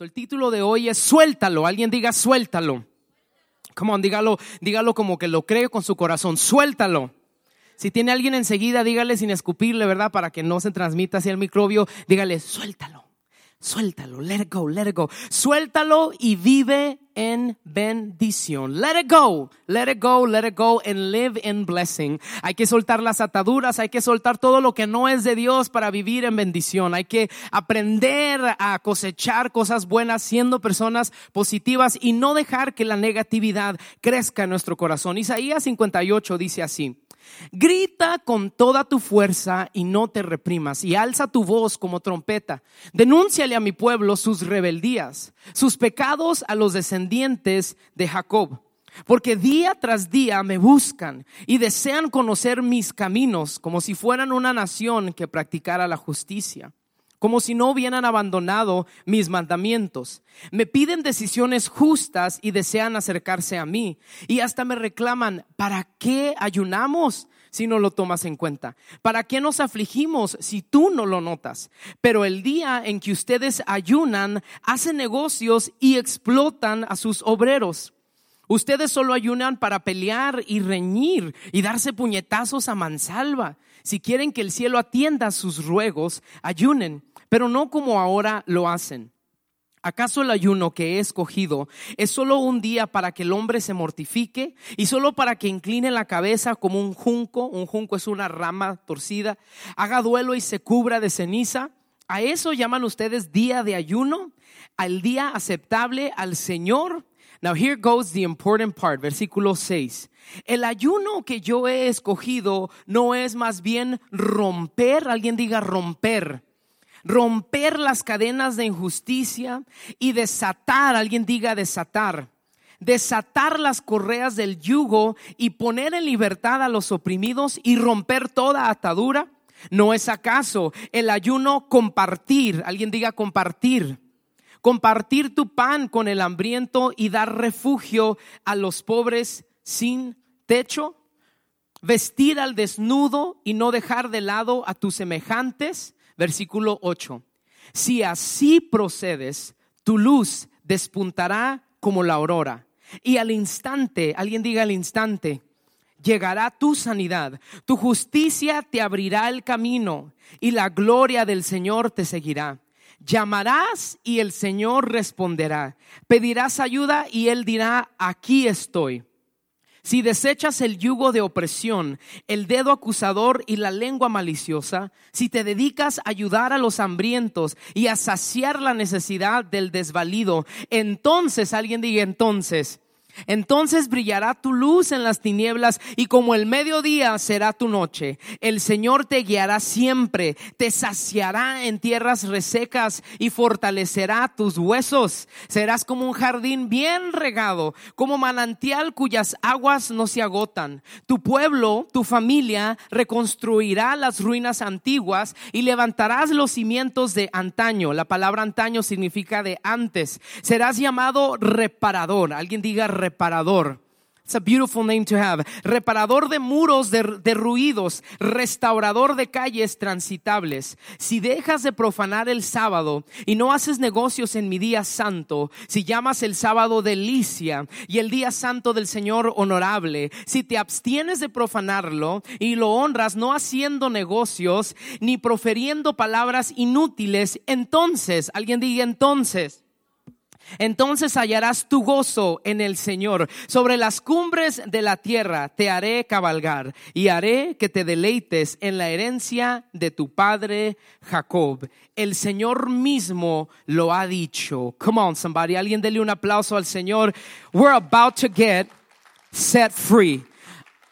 El título de hoy es Suéltalo. Alguien diga suéltalo. Come on, dígalo, dígalo como que lo cree con su corazón. Suéltalo. Si tiene alguien enseguida, dígale sin escupirle, ¿verdad? Para que no se transmita hacia el microbio, dígale, suéltalo. Suéltalo, let it go, let it go. Suéltalo y vive en bendición. Let it go, let it go, let it go and live in blessing. Hay que soltar las ataduras, hay que soltar todo lo que no es de Dios para vivir en bendición. Hay que aprender a cosechar cosas buenas siendo personas positivas y no dejar que la negatividad crezca en nuestro corazón. Isaías 58 dice así. Grita con toda tu fuerza y no te reprimas, y alza tu voz como trompeta. Denúnciale a mi pueblo sus rebeldías, sus pecados a los descendientes de Jacob. Porque día tras día me buscan y desean conocer mis caminos como si fueran una nación que practicara la justicia como si no hubieran abandonado mis mandamientos. Me piden decisiones justas y desean acercarse a mí. Y hasta me reclaman, ¿para qué ayunamos si no lo tomas en cuenta? ¿Para qué nos afligimos si tú no lo notas? Pero el día en que ustedes ayunan, hacen negocios y explotan a sus obreros. Ustedes solo ayunan para pelear y reñir y darse puñetazos a mansalva. Si quieren que el cielo atienda sus ruegos, ayunen pero no como ahora lo hacen. ¿Acaso el ayuno que he escogido es solo un día para que el hombre se mortifique y solo para que incline la cabeza como un junco? Un junco es una rama torcida. Haga duelo y se cubra de ceniza. ¿A eso llaman ustedes día de ayuno? ¿Al día aceptable al Señor? Now here goes the important part, versículo 6. El ayuno que yo he escogido no es más bien romper, alguien diga romper romper las cadenas de injusticia y desatar, alguien diga desatar, desatar las correas del yugo y poner en libertad a los oprimidos y romper toda atadura? ¿No es acaso el ayuno compartir? Alguien diga compartir. Compartir tu pan con el hambriento y dar refugio a los pobres sin techo. Vestir al desnudo y no dejar de lado a tus semejantes versículo 8. Si así procedes, tu luz despuntará como la aurora. Y al instante, alguien diga al instante, llegará tu sanidad, tu justicia te abrirá el camino y la gloria del Señor te seguirá. Llamarás y el Señor responderá. Pedirás ayuda y Él dirá, aquí estoy. Si desechas el yugo de opresión, el dedo acusador y la lengua maliciosa, si te dedicas a ayudar a los hambrientos y a saciar la necesidad del desvalido, entonces, alguien diga entonces, entonces brillará tu luz en las tinieblas y como el mediodía será tu noche. El Señor te guiará siempre, te saciará en tierras resecas y fortalecerá tus huesos. Serás como un jardín bien regado, como manantial cuyas aguas no se agotan. Tu pueblo, tu familia, reconstruirá las ruinas antiguas y levantarás los cimientos de antaño. La palabra antaño significa de antes. Serás llamado reparador. Alguien diga reparador. It's a beautiful name to have. Reparador de muros derruidos, restaurador de calles transitables. Si dejas de profanar el sábado y no haces negocios en mi día santo, si llamas el sábado delicia y el día santo del Señor honorable, si te abstienes de profanarlo y lo honras no haciendo negocios ni proferiendo palabras inútiles, entonces, alguien diga entonces, entonces hallarás tu gozo en el Señor. Sobre las cumbres de la tierra te haré cabalgar y haré que te deleites en la herencia de tu padre Jacob. El Señor mismo lo ha dicho. Come on, somebody. Alguien dele un aplauso al Señor. We're about to get set free.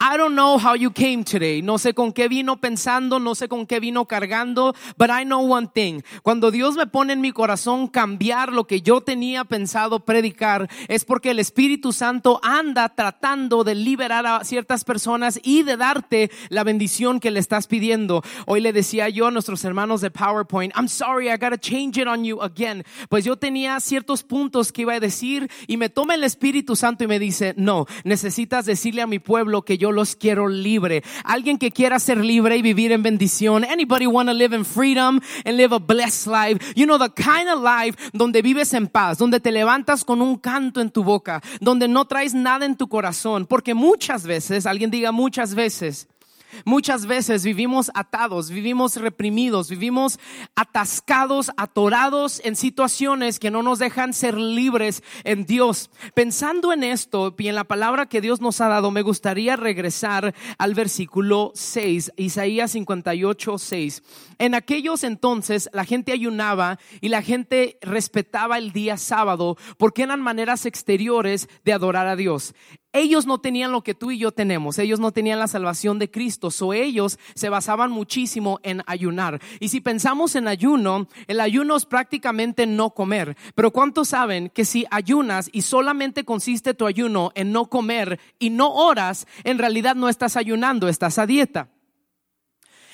I don't know how you came today. No sé con qué vino pensando, no sé con qué vino cargando, but I know one thing. Cuando Dios me pone en mi corazón cambiar lo que yo tenía pensado predicar, es porque el Espíritu Santo anda tratando de liberar a ciertas personas y de darte la bendición que le estás pidiendo. Hoy le decía yo a nuestros hermanos de PowerPoint, I'm sorry, I gotta change it on you again. Pues yo tenía ciertos puntos que iba a decir y me toma el Espíritu Santo y me dice, no, necesitas decirle a mi pueblo que yo los quiero libre. Alguien que quiera ser libre y vivir en bendición. Anybody want to live in freedom and live a blessed life? You know, the kind of life donde vives en paz, donde te levantas con un canto en tu boca, donde no traes nada en tu corazón. Porque muchas veces, alguien diga muchas veces, Muchas veces vivimos atados, vivimos reprimidos, vivimos atascados, atorados en situaciones que no nos dejan ser libres en Dios. Pensando en esto y en la palabra que Dios nos ha dado, me gustaría regresar al versículo 6, Isaías 58, 6. En aquellos entonces la gente ayunaba y la gente respetaba el día sábado porque eran maneras exteriores de adorar a Dios ellos no tenían lo que tú y yo tenemos, ellos no tenían la salvación de Cristo, o ellos se basaban muchísimo en ayunar. Y si pensamos en ayuno, el ayuno es prácticamente no comer, pero ¿cuántos saben que si ayunas y solamente consiste tu ayuno en no comer y no oras, en realidad no estás ayunando, estás a dieta?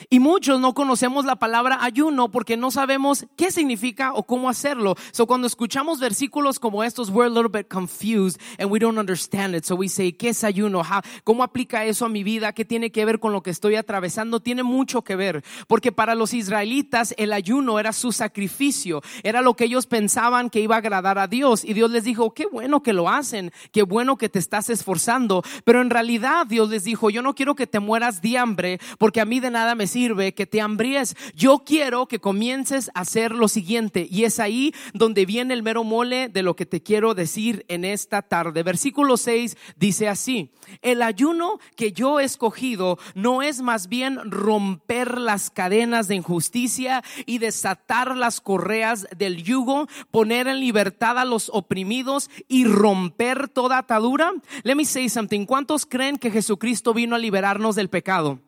Y muchos no conocemos la palabra ayuno porque no sabemos qué significa o cómo hacerlo. So cuando escuchamos versículos como estos, we're a little bit confused and we don't understand it. So we say, ¿qué es ayuno? ¿Cómo aplica eso a mi vida? ¿Qué tiene que ver con lo que estoy atravesando? Tiene mucho que ver. Porque para los israelitas el ayuno era su sacrificio. Era lo que ellos pensaban que iba a agradar a Dios. Y Dios les dijo, qué bueno que lo hacen. Qué bueno que te estás esforzando. Pero en realidad Dios les dijo, yo no quiero que te mueras de hambre porque a mí de nada me sirve que te hambríes. Yo quiero que comiences a hacer lo siguiente. Y es ahí donde viene el mero mole de lo que te quiero decir en esta tarde. Versículo 6 dice así, el ayuno que yo he escogido no es más bien romper las cadenas de injusticia y desatar las correas del yugo, poner en libertad a los oprimidos y romper toda atadura. Let me say something. ¿Cuántos creen que Jesucristo vino a liberarnos del pecado?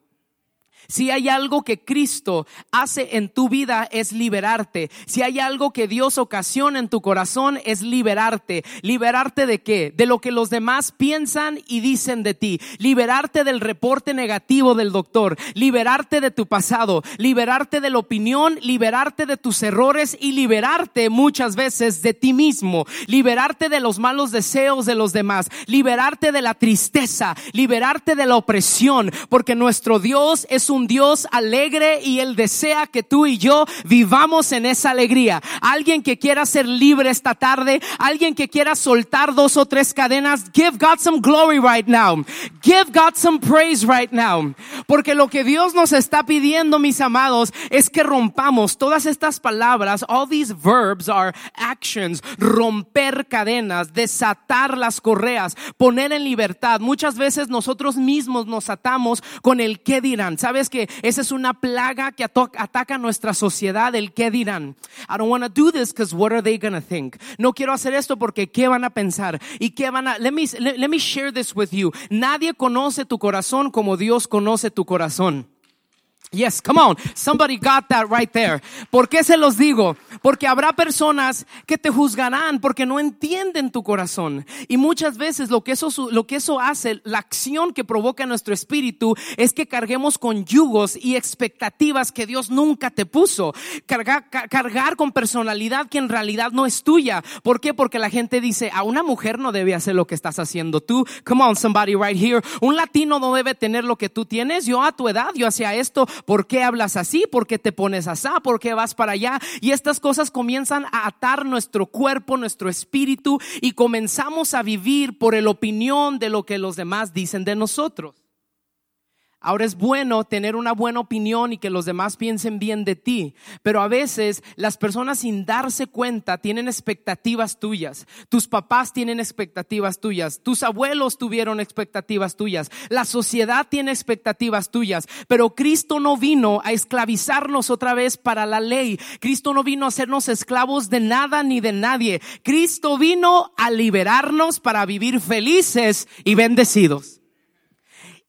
Si hay algo que Cristo hace en tu vida es liberarte. Si hay algo que Dios ocasiona en tu corazón es liberarte. ¿Liberarte de qué? De lo que los demás piensan y dicen de ti. Liberarte del reporte negativo del doctor. Liberarte de tu pasado. Liberarte de la opinión. Liberarte de tus errores y liberarte muchas veces de ti mismo. Liberarte de los malos deseos de los demás. Liberarte de la tristeza. Liberarte de la opresión. Porque nuestro Dios es un un Dios alegre y Él desea que tú y yo vivamos en esa alegría. Alguien que quiera ser libre esta tarde, alguien que quiera soltar dos o tres cadenas, give God some glory right now. Give God some praise right now. Porque lo que Dios nos está pidiendo, mis amados, es que rompamos todas estas palabras. All these verbs are actions. Romper cadenas, desatar las correas, poner en libertad. Muchas veces nosotros mismos nos atamos con el qué dirán. ¿Sabes? Que esa es una plaga que ataca nuestra sociedad, el qué dirán. I don't want to do this because what are they going to think? No quiero hacer esto porque qué van a pensar y qué van a. Let me, let me share this with you. Nadie conoce tu corazón como Dios conoce tu corazón. Yes, come on. Somebody got that right there. ¿Por qué se los digo? Porque habrá personas que te juzgarán porque no entienden tu corazón. Y muchas veces lo que eso, lo que eso hace, la acción que provoca nuestro espíritu es que carguemos con yugos y expectativas que Dios nunca te puso. Cargar, cargar con personalidad que en realidad no es tuya. ¿Por qué? Porque la gente dice, a una mujer no debe hacer lo que estás haciendo tú. Come on, somebody right here. Un latino no debe tener lo que tú tienes. Yo a tu edad, yo hacía esto ¿Por qué hablas así? ¿Por qué te pones así? ¿Por qué vas para allá? Y estas cosas comienzan a atar nuestro cuerpo, nuestro espíritu y comenzamos a vivir por el opinión de lo que los demás dicen de nosotros. Ahora es bueno tener una buena opinión y que los demás piensen bien de ti, pero a veces las personas sin darse cuenta tienen expectativas tuyas. Tus papás tienen expectativas tuyas, tus abuelos tuvieron expectativas tuyas, la sociedad tiene expectativas tuyas, pero Cristo no vino a esclavizarnos otra vez para la ley. Cristo no vino a hacernos esclavos de nada ni de nadie. Cristo vino a liberarnos para vivir felices y bendecidos.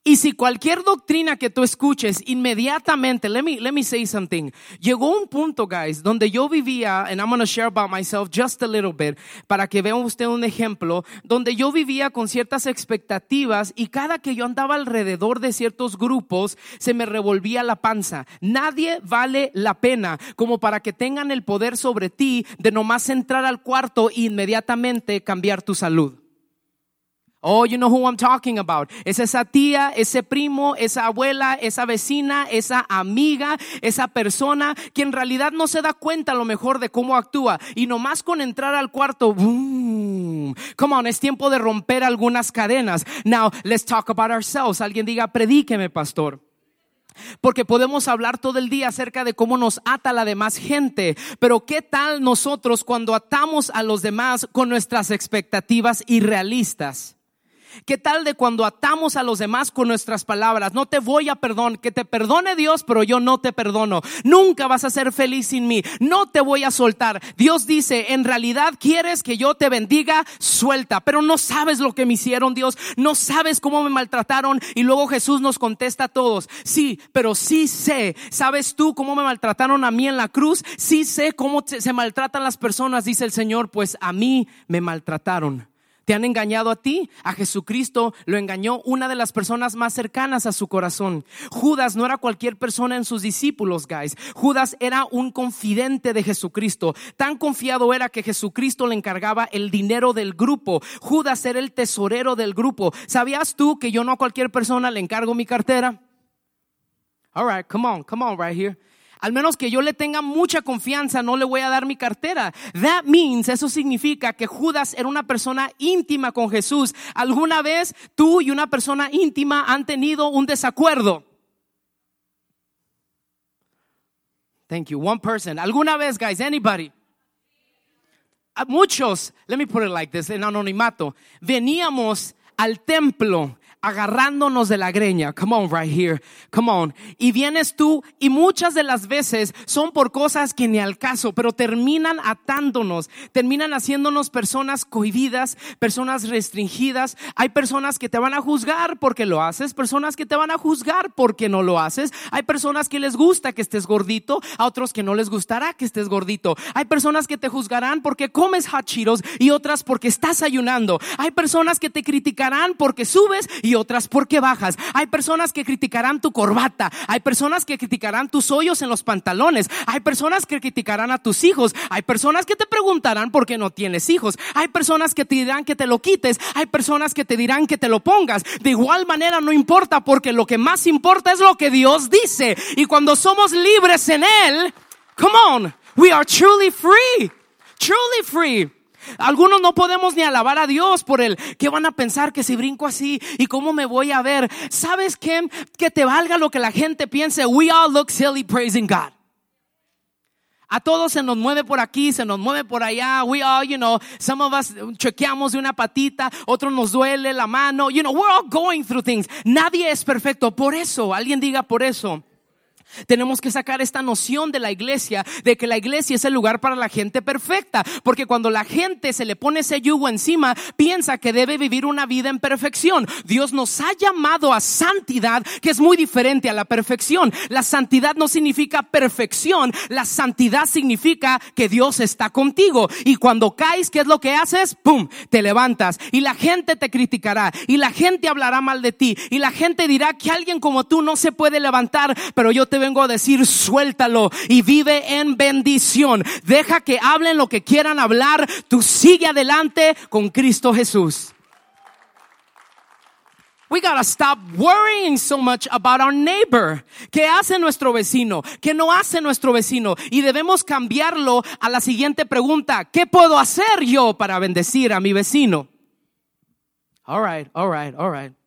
Y si cualquier doctrina que tú escuches inmediatamente, let me, let me say something. Llegó un punto, guys, donde yo vivía, and I'm going to share about myself just a little bit, para que vean usted un ejemplo, donde yo vivía con ciertas expectativas y cada que yo andaba alrededor de ciertos grupos, se me revolvía la panza. Nadie vale la pena como para que tengan el poder sobre ti de nomás entrar al cuarto e inmediatamente cambiar tu salud. Oh, you know who I'm talking about. Es esa tía, ese primo, esa abuela, esa vecina, esa amiga, esa persona que en realidad no se da cuenta a lo mejor de cómo actúa. Y nomás con entrar al cuarto, boom. Come on, es tiempo de romper algunas cadenas. Now, let's talk about ourselves. Alguien diga, predíqueme, pastor. Porque podemos hablar todo el día acerca de cómo nos ata la demás gente, pero ¿qué tal nosotros cuando atamos a los demás con nuestras expectativas irrealistas? ¿Qué tal de cuando atamos a los demás con nuestras palabras? No te voy a perdonar, que te perdone Dios, pero yo no te perdono. Nunca vas a ser feliz sin mí. No te voy a soltar. Dios dice, en realidad quieres que yo te bendiga, suelta, pero no sabes lo que me hicieron, Dios. No sabes cómo me maltrataron. Y luego Jesús nos contesta a todos, sí, pero sí sé. ¿Sabes tú cómo me maltrataron a mí en la cruz? Sí sé cómo se maltratan las personas, dice el Señor, pues a mí me maltrataron. Te han engañado a ti, a Jesucristo lo engañó una de las personas más cercanas a su corazón. Judas no era cualquier persona en sus discípulos, guys. Judas era un confidente de Jesucristo. Tan confiado era que Jesucristo le encargaba el dinero del grupo. Judas era el tesorero del grupo. ¿Sabías tú que yo no a cualquier persona le encargo mi cartera? All right, come on, come on right here. Al menos que yo le tenga mucha confianza, no le voy a dar mi cartera. That means, eso significa que Judas era una persona íntima con Jesús. ¿Alguna vez tú y una persona íntima han tenido un desacuerdo? Thank you. One person. ¿Alguna vez, guys? Anybody? Muchos, let me put it like this, en anonimato, veníamos al templo agarrándonos de la greña. Come on, right here. Come on. Y vienes tú y muchas de las veces son por cosas que ni al caso, pero terminan atándonos, terminan haciéndonos personas cohibidas, personas restringidas. Hay personas que te van a juzgar porque lo haces, personas que te van a juzgar porque no lo haces. Hay personas que les gusta que estés gordito, a otros que no les gustará que estés gordito. Hay personas que te juzgarán porque comes hot y otras porque estás ayunando. Hay personas que te criticarán porque subes y otras porque bajas. Hay personas que criticarán tu corbata, hay personas que criticarán tus hoyos en los pantalones, hay personas que criticarán a tus hijos, hay personas que te preguntarán por qué no tienes hijos, hay personas que te dirán que te lo quites, hay personas que te dirán que te lo pongas. De igual manera no importa porque lo que más importa es lo que Dios dice. Y cuando somos libres en Él, come on, we are truly free, truly free. Algunos no podemos ni alabar a Dios por el que van a pensar que si brinco así y cómo me voy a ver. ¿Sabes qué? Que te valga lo que la gente piense. We all look silly praising God. A todos se nos mueve por aquí, se nos mueve por allá. We all, you know, some of us chequeamos de una patita, otros nos duele la mano. You know, we're all going through things. Nadie es perfecto. Por eso, alguien diga por eso. Tenemos que sacar esta noción de la iglesia, de que la iglesia es el lugar para la gente perfecta, porque cuando la gente se le pone ese yugo encima, piensa que debe vivir una vida en perfección. Dios nos ha llamado a santidad, que es muy diferente a la perfección. La santidad no significa perfección, la santidad significa que Dios está contigo. Y cuando caes, ¿qué es lo que haces? ¡Pum! Te levantas y la gente te criticará y la gente hablará mal de ti y la gente dirá que alguien como tú no se puede levantar, pero yo te vengo a decir, suéltalo y vive en bendición. Deja que hablen lo que quieran hablar. Tú sigue adelante con Cristo Jesús. We gotta stop worrying so much about our neighbor. ¿Qué hace nuestro vecino? ¿Qué no hace nuestro vecino? Y debemos cambiarlo a la siguiente pregunta. ¿Qué puedo hacer yo para bendecir a mi vecino? All right, all right, all right.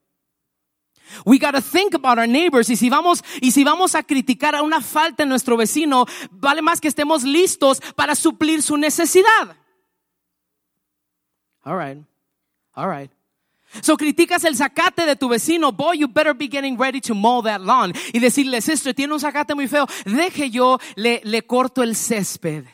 We got to think about our neighbors. Y si vamos, y si vamos a criticar a una falta en nuestro vecino, vale más que estemos listos para suplir su necesidad. All right. All right. So criticas el zacate de tu vecino, boy, you better be getting ready to mow that lawn. Y decirle, sister, tiene un zacate muy feo, deje yo, le, le corto el césped.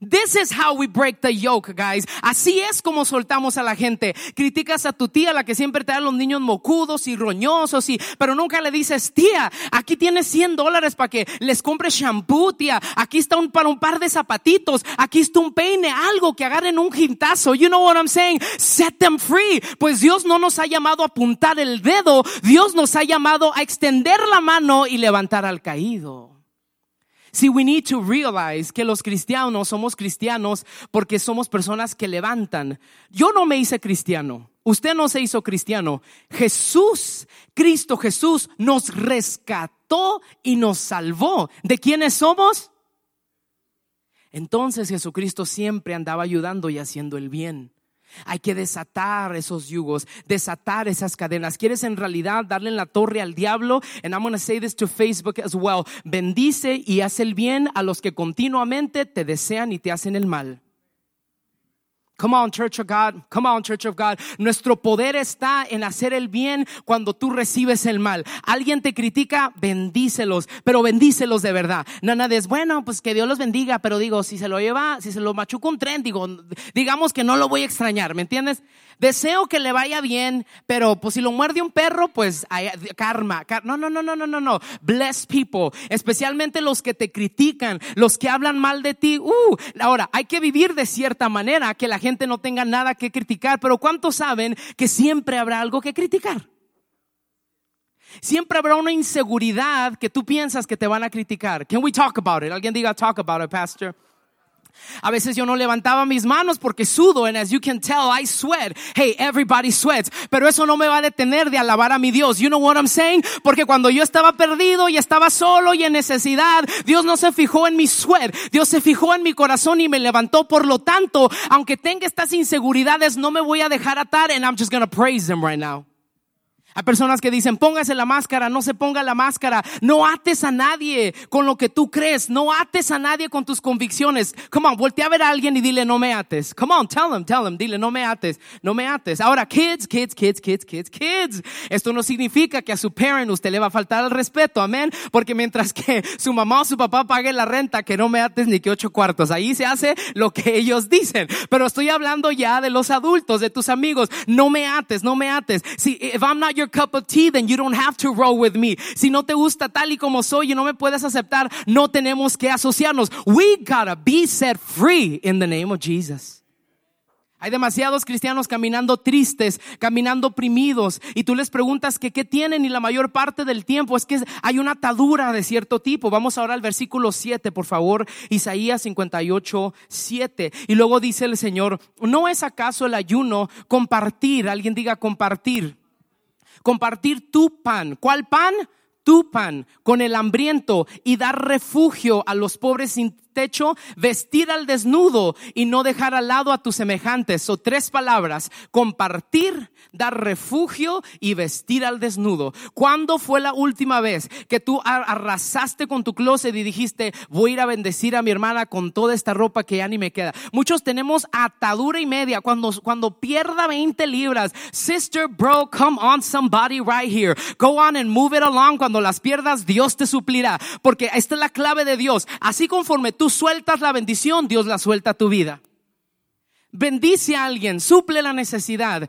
This is how we break the yoke, guys. Así es como soltamos a la gente. Criticas a tu tía, la que siempre te da los niños mocudos y roñosos, y, pero nunca le dices, tía, aquí tienes 100 dólares para que les compres shampoo, tía. Aquí está un, para un par de zapatitos. Aquí está un peine, algo que agarren un jintazo. You know what I'm saying? Set them free. Pues Dios no nos ha llamado a apuntar el dedo. Dios nos ha llamado a extender la mano y levantar al caído. See, we need to realize que los cristianos somos cristianos porque somos personas que levantan. Yo no me hice cristiano. Usted no se hizo cristiano. Jesús, Cristo Jesús, nos rescató y nos salvó. ¿De quiénes somos? Entonces Jesucristo siempre andaba ayudando y haciendo el bien. Hay que desatar esos yugos, desatar esas cadenas. ¿Quieres en realidad darle en la torre al diablo? And I'm going to say this to Facebook as well. Bendice y haz el bien a los que continuamente te desean y te hacen el mal. Come on, Church of God. Come on, Church of God. Nuestro poder está en hacer el bien cuando tú recibes el mal. Alguien te critica, bendícelos, pero bendícelos de verdad. Nada de es bueno, pues que Dios los bendiga, pero digo, si se lo lleva, si se lo machuca un tren, digo, digamos que no lo voy a extrañar, ¿me entiendes? Deseo que le vaya bien, pero pues si lo muerde un perro, pues karma. No, no, no, no, no, no, no. Bless people, especialmente los que te critican, los que hablan mal de ti. Uh, ahora, hay que vivir de cierta manera que la gente no tenga nada que criticar, pero ¿cuántos saben que siempre habrá algo que criticar? Siempre habrá una inseguridad que tú piensas que te van a criticar. Can we talk about it? Alguien diga talk about it, pastor. A veces yo no levantaba mis manos porque sudo, and as you can tell, I sweat. Hey, everybody sweats. Pero eso no me va a detener de alabar a mi Dios. You know what I'm saying? Porque cuando yo estaba perdido y estaba solo y en necesidad, Dios no se fijó en mi sweat. Dios se fijó en mi corazón y me levantó. Por lo tanto, aunque tenga estas inseguridades, no me voy a dejar atar, and I'm just gonna praise Him right now. Hay personas que dicen, póngase la máscara, no se ponga la máscara. No ates a nadie con lo que tú crees. No ates a nadie con tus convicciones. Come on, voltea a ver a alguien y dile, no me ates. Come on, tell them, tell them, dile, no me ates, no me ates. Ahora, kids, kids, kids, kids, kids, kids. Esto no significa que a su parent usted le va a faltar el respeto, amén. Porque mientras que su mamá o su papá pague la renta, que no me ates ni que ocho cuartos. Ahí se hace lo que ellos dicen. Pero estoy hablando ya de los adultos, de tus amigos. No me ates, no me ates. Si, if I'm not your cup of tea, then you don't have to roll with me. Si no te gusta tal y como soy y no me puedes aceptar, no tenemos que asociarnos. We gotta be set free in the name of Jesus. Hay demasiados cristianos caminando tristes, caminando oprimidos, y tú les preguntas que qué tienen y la mayor parte del tiempo es que hay una atadura de cierto tipo. Vamos ahora al versículo 7, por favor, Isaías 58, 7. Y luego dice el Señor, ¿no es acaso el ayuno compartir? Alguien diga compartir compartir tu pan. ¿Cuál pan? Tu pan con el hambriento y dar refugio a los pobres techo, vestir al desnudo y no dejar al lado a tus semejantes. O tres palabras, compartir, dar refugio y vestir al desnudo. ¿Cuándo fue la última vez que tú arrasaste con tu closet y dijiste, voy a ir a bendecir a mi hermana con toda esta ropa que ya ni me queda? Muchos tenemos atadura y media cuando, cuando pierda 20 libras. Sister, bro, come on somebody right here. Go on and move it along. Cuando las pierdas, Dios te suplirá. Porque esta es la clave de Dios. Así conforme tú sueltas la bendición, Dios la suelta a tu vida. Bendice a alguien, suple la necesidad,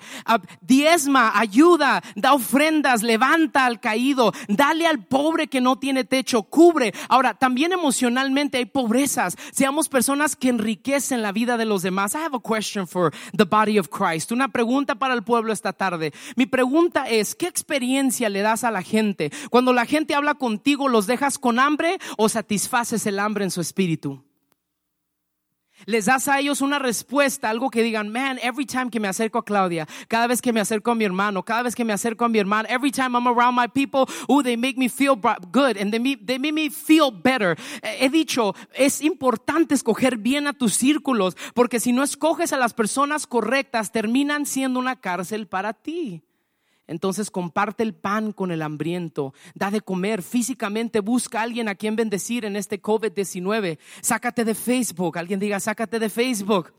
diezma, ayuda, da ofrendas, levanta al caído, dale al pobre que no tiene techo, cubre. Ahora, también emocionalmente hay pobrezas. Seamos personas que enriquecen la vida de los demás. I have a question for the body of Christ. Una pregunta para el pueblo esta tarde. Mi pregunta es, ¿qué experiencia le das a la gente? Cuando la gente habla contigo, ¿los dejas con hambre o satisfaces el hambre en su espíritu? Les das a ellos una respuesta, algo que digan, man, every time que me acerco a Claudia, cada vez que me acerco a mi hermano, cada vez que me acerco a mi hermana, every time I'm around my people, oh, they make me feel good and they, they make me feel better. He dicho, es importante escoger bien a tus círculos, porque si no escoges a las personas correctas, terminan siendo una cárcel para ti. Entonces comparte el pan con el hambriento, da de comer, físicamente busca a alguien a quien bendecir en este COVID-19. Sácate de Facebook, alguien diga, sácate de Facebook.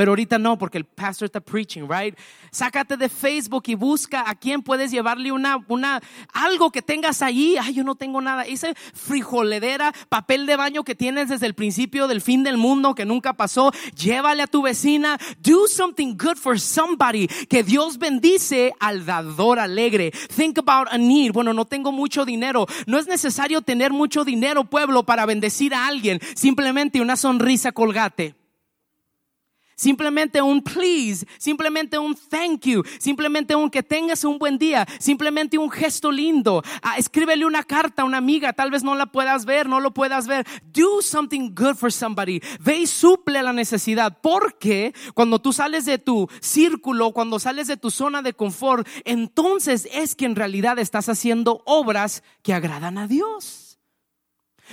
Pero ahorita no, porque el pastor está preaching, right? Sácate de Facebook y busca a quién puedes llevarle una, una, algo que tengas ahí. Ay, yo no tengo nada. Ese frijoledera, papel de baño que tienes desde el principio del fin del mundo que nunca pasó. Llévale a tu vecina. Do something good for somebody. Que Dios bendice al dador alegre. Think about a need. Bueno, no tengo mucho dinero. No es necesario tener mucho dinero, pueblo, para bendecir a alguien. Simplemente una sonrisa colgate Simplemente un please, simplemente un thank you, simplemente un que tengas un buen día, simplemente un gesto lindo. Ah, escríbele una carta a una amiga, tal vez no la puedas ver, no lo puedas ver. Do something good for somebody. Ve y suple la necesidad, porque cuando tú sales de tu círculo, cuando sales de tu zona de confort, entonces es que en realidad estás haciendo obras que agradan a Dios.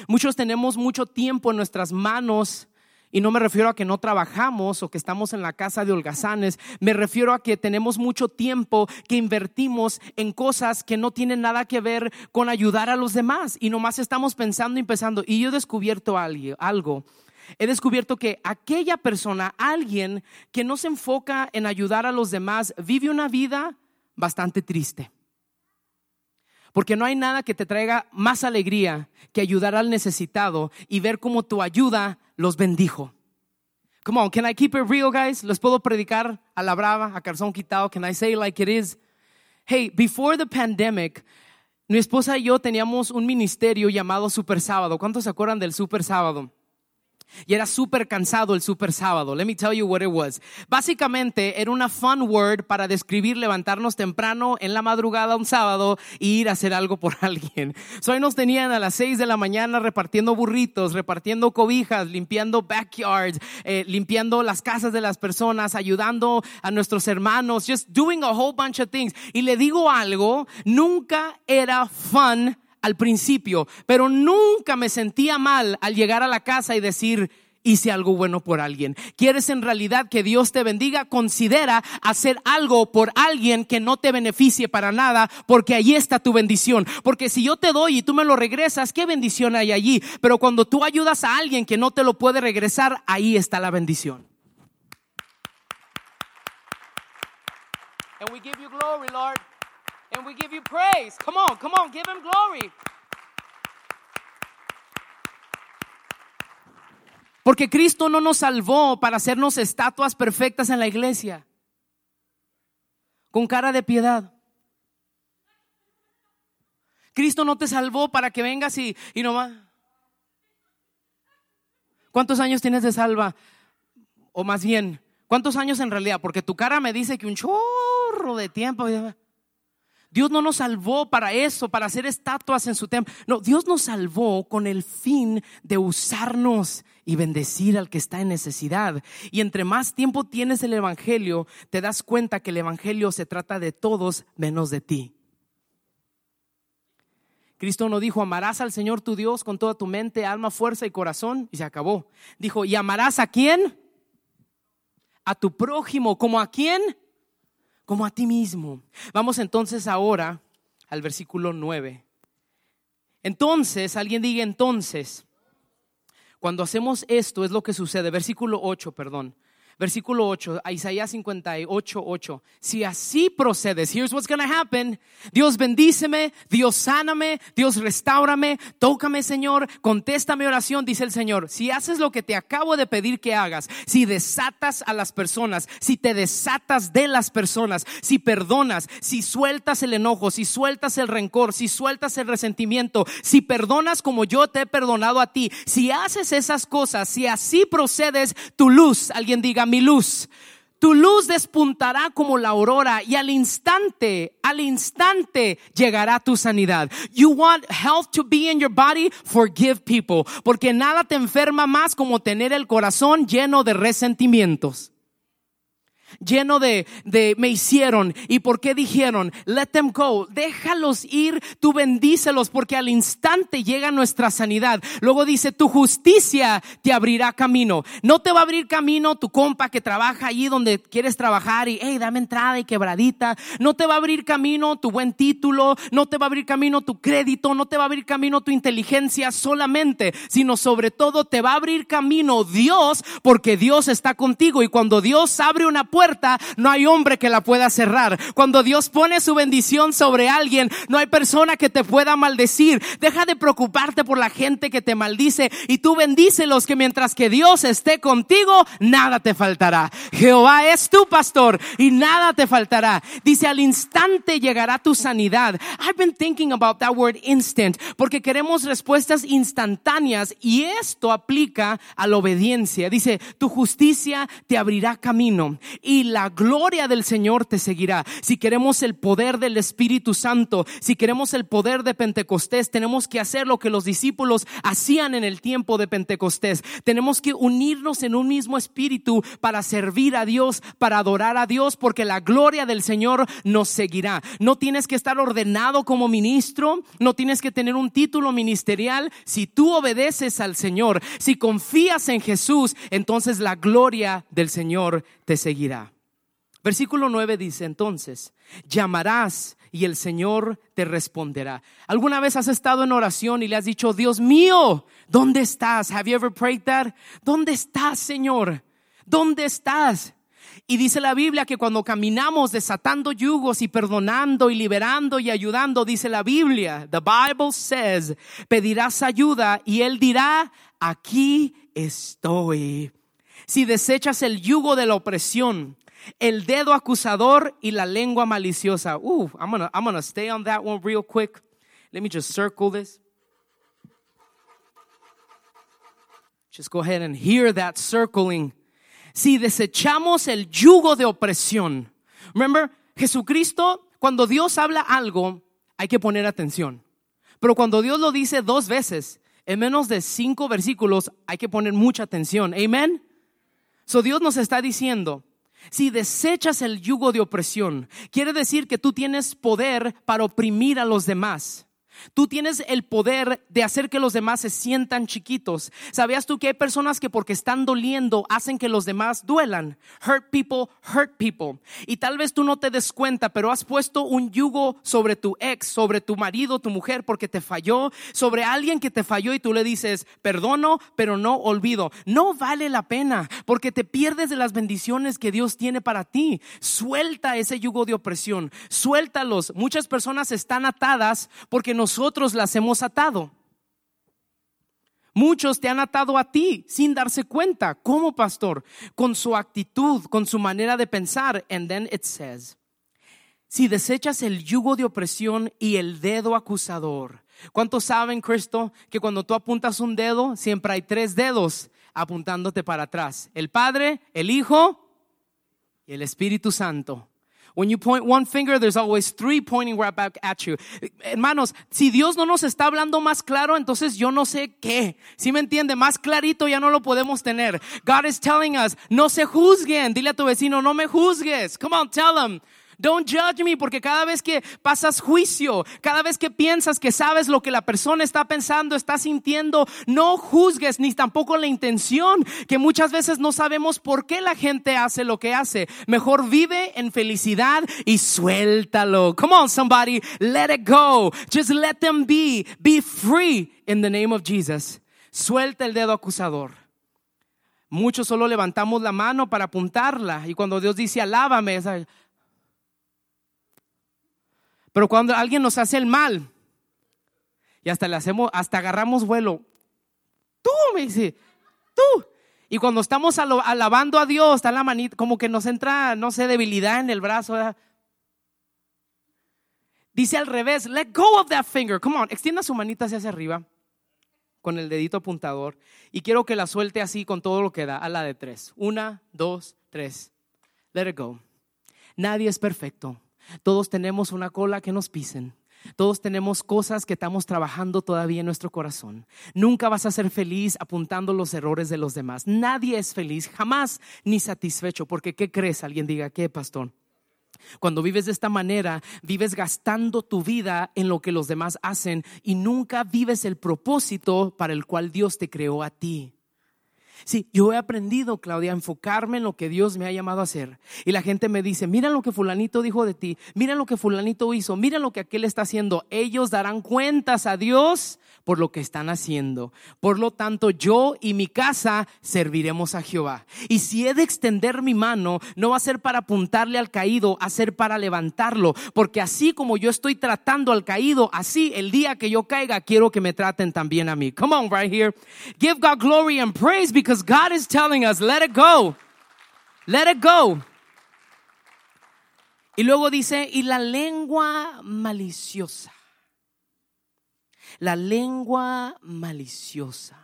Muchos tenemos mucho tiempo en nuestras manos y no me refiero a que no trabajamos o que estamos en la casa de holgazanes, me refiero a que tenemos mucho tiempo que invertimos en cosas que no tienen nada que ver con ayudar a los demás y nomás estamos pensando y pensando. Y yo he descubierto algo. He descubierto que aquella persona, alguien que no se enfoca en ayudar a los demás, vive una vida bastante triste. Porque no hay nada que te traiga más alegría que ayudar al necesitado y ver cómo tu ayuda los bendijo. Come on, can I keep it real, guys? ¿Les puedo predicar a la brava, a calzón quitado? Can I say it like it is? Hey, before the pandemic, mi esposa y yo teníamos un ministerio llamado Super Sábado. ¿Cuántos se acuerdan del Super Sábado? Y era súper cansado el super sábado. Let me tell you what it was. Básicamente era una fun word para describir levantarnos temprano en la madrugada un sábado e ir a hacer algo por alguien. So ahí nos tenían a las seis de la mañana repartiendo burritos, repartiendo cobijas, limpiando backyards, eh, limpiando las casas de las personas, ayudando a nuestros hermanos, just doing a whole bunch of things. Y le digo algo, nunca era fun al principio, pero nunca me sentía mal al llegar a la casa y decir, hice algo bueno por alguien. ¿Quieres en realidad que Dios te bendiga? Considera hacer algo por alguien que no te beneficie para nada, porque ahí está tu bendición. Porque si yo te doy y tú me lo regresas, ¿qué bendición hay allí? Pero cuando tú ayudas a alguien que no te lo puede regresar, ahí está la bendición. And we give you glory, Lord. And we give you praise. Come on, come on, give him glory. Porque Cristo no nos salvó para hacernos estatuas perfectas en la iglesia. Con cara de piedad. Cristo no te salvó para que vengas y, y nomás. ¿Cuántos años tienes de salva? O más bien, ¿cuántos años en realidad? Porque tu cara me dice que un chorro de tiempo. Dios no nos salvó para eso, para hacer estatuas en su templo. No, Dios nos salvó con el fin de usarnos y bendecir al que está en necesidad. Y entre más tiempo tienes el Evangelio, te das cuenta que el Evangelio se trata de todos menos de ti. Cristo no dijo, amarás al Señor tu Dios con toda tu mente, alma, fuerza y corazón, y se acabó. Dijo, ¿y amarás a quién? A tu prójimo, ¿como a quién? Como a ti mismo. Vamos entonces ahora al versículo 9. Entonces, alguien diga entonces, cuando hacemos esto es lo que sucede. Versículo 8, perdón. Versículo 8, Isaías 58, 8. Si así procedes, here's what's going to happen. Dios bendíceme, Dios sáname, Dios restaurame, tócame Señor, contesta mi oración, dice el Señor. Si haces lo que te acabo de pedir que hagas, si desatas a las personas, si te desatas de las personas, si perdonas, si sueltas el enojo, si sueltas el rencor, si sueltas el resentimiento, si perdonas como yo te he perdonado a ti, si haces esas cosas, si así procedes, tu luz, alguien diga, mi luz. Tu luz despuntará como la aurora y al instante, al instante llegará tu sanidad. You want health to be in your body? Forgive people. Porque nada te enferma más como tener el corazón lleno de resentimientos lleno de, de me hicieron. Y por qué dijeron, let them go, déjalos ir, tú bendícelos porque al instante llega nuestra sanidad. Luego dice, tu justicia te abrirá camino. No te va a abrir camino tu compa que trabaja allí donde quieres trabajar y, hey, dame entrada y quebradita. No te va a abrir camino tu buen título, no te va a abrir camino tu crédito, no te va a abrir camino tu inteligencia solamente, sino sobre todo te va a abrir camino Dios porque Dios está contigo. Y cuando Dios abre una puerta, no hay hombre que la pueda cerrar. Cuando Dios pone su bendición sobre alguien, no hay persona que te pueda maldecir. Deja de preocuparte por la gente que te maldice y tú bendícelos que mientras que Dios esté contigo, nada te faltará. Jehová es tu pastor y nada te faltará. Dice, al instante llegará tu sanidad. I've been thinking about that word instant porque queremos respuestas instantáneas y esto aplica a la obediencia. Dice, tu justicia te abrirá camino y la gloria del Señor te seguirá. Si queremos el poder del Espíritu Santo, si queremos el poder de Pentecostés, tenemos que hacer lo que los discípulos hacían en el tiempo de Pentecostés. Tenemos que unirnos en un mismo espíritu para servir a Dios, para adorar a Dios, porque la gloria del Señor nos seguirá. No tienes que estar ordenado como ministro, no tienes que tener un título ministerial. Si tú obedeces al Señor, si confías en Jesús, entonces la gloria del Señor te seguirá. Versículo 9 dice entonces, llamarás y el Señor te responderá. ¿Alguna vez has estado en oración y le has dicho, Dios mío, ¿dónde estás? Have you ever prayed that? ¿Dónde estás, Señor? ¿Dónde estás? Y dice la Biblia que cuando caminamos desatando yugos y perdonando y liberando y ayudando, dice la Biblia, the Bible says, pedirás ayuda y Él dirá, aquí estoy. Si desechas el yugo de la opresión, el dedo acusador y la lengua maliciosa. Ooh, I'm gonna, I'm gonna stay on that one real quick. Let me just circle this. Just go ahead and hear that circling. Si desechamos el yugo de opresión. Remember, Jesucristo, cuando Dios habla algo, hay que poner atención. Pero cuando Dios lo dice dos veces, en menos de cinco versículos, hay que poner mucha atención. Amén. So Dios nos está diciendo, si desechas el yugo de opresión, quiere decir que tú tienes poder para oprimir a los demás. Tú tienes el poder de hacer que los demás se sientan chiquitos. ¿Sabías tú que hay personas que porque están doliendo hacen que los demás duelan? Hurt people, hurt people. Y tal vez tú no te des cuenta, pero has puesto un yugo sobre tu ex, sobre tu marido, tu mujer, porque te falló, sobre alguien que te falló y tú le dices, perdono, pero no olvido. No vale la pena, porque te pierdes de las bendiciones que Dios tiene para ti. Suelta ese yugo de opresión, suéltalos. Muchas personas están atadas porque no nosotros las hemos atado. Muchos te han atado a ti sin darse cuenta, como pastor, con su actitud, con su manera de pensar. And then it says, si desechas el yugo de opresión y el dedo acusador. ¿Cuántos saben, Cristo, que cuando tú apuntas un dedo, siempre hay tres dedos apuntándote para atrás? El Padre, el Hijo y el Espíritu Santo. When you point one finger, there's always three pointing right back at you. Hermanos, si Dios no nos está hablando más claro, entonces yo no sé qué. Si me entiende, más clarito ya no lo podemos tener. God is telling us, no se juzguen. Dile a tu vecino, no me juzgues. Come on, tell them. Don't judge me porque cada vez que pasas juicio, cada vez que piensas que sabes lo que la persona está pensando, está sintiendo, no juzgues ni tampoco la intención, que muchas veces no sabemos por qué la gente hace lo que hace. Mejor vive en felicidad y suéltalo. Come on somebody, let it go. Just let them be. Be free in the name of Jesus. Suelta el dedo acusador. Muchos solo levantamos la mano para apuntarla y cuando Dios dice alábame, pero cuando alguien nos hace el mal y hasta le hacemos, hasta agarramos vuelo, tú me dice, tú. Y cuando estamos alabando a Dios, está la manita, como que nos entra, no sé, debilidad en el brazo. Dice al revés, let go of that finger. Come on, extienda su manita hacia, hacia arriba con el dedito apuntador y quiero que la suelte así con todo lo que da, a la de tres. Una, dos, tres. Let it go. Nadie es perfecto. Todos tenemos una cola que nos pisen. Todos tenemos cosas que estamos trabajando todavía en nuestro corazón. Nunca vas a ser feliz apuntando los errores de los demás. Nadie es feliz, jamás ni satisfecho, porque ¿qué crees? Alguien diga, ¿qué, pastor? Cuando vives de esta manera, vives gastando tu vida en lo que los demás hacen y nunca vives el propósito para el cual Dios te creó a ti. Sí, yo he aprendido, Claudia, a enfocarme en lo que Dios me ha llamado a hacer. Y la gente me dice, mira lo que fulanito dijo de ti, mira lo que fulanito hizo, mira lo que aquel está haciendo. Ellos darán cuentas a Dios por lo que están haciendo. Por lo tanto, yo y mi casa serviremos a Jehová. Y si he de extender mi mano, no va a ser para apuntarle al caído, a ser para levantarlo. Porque así como yo estoy tratando al caído, así el día que yo caiga, quiero que me traten también a mí. Come on, right here. Give God glory and praise because God is telling us, let it go. Let it go. Y luego dice, y la lengua maliciosa. La lengua maliciosa.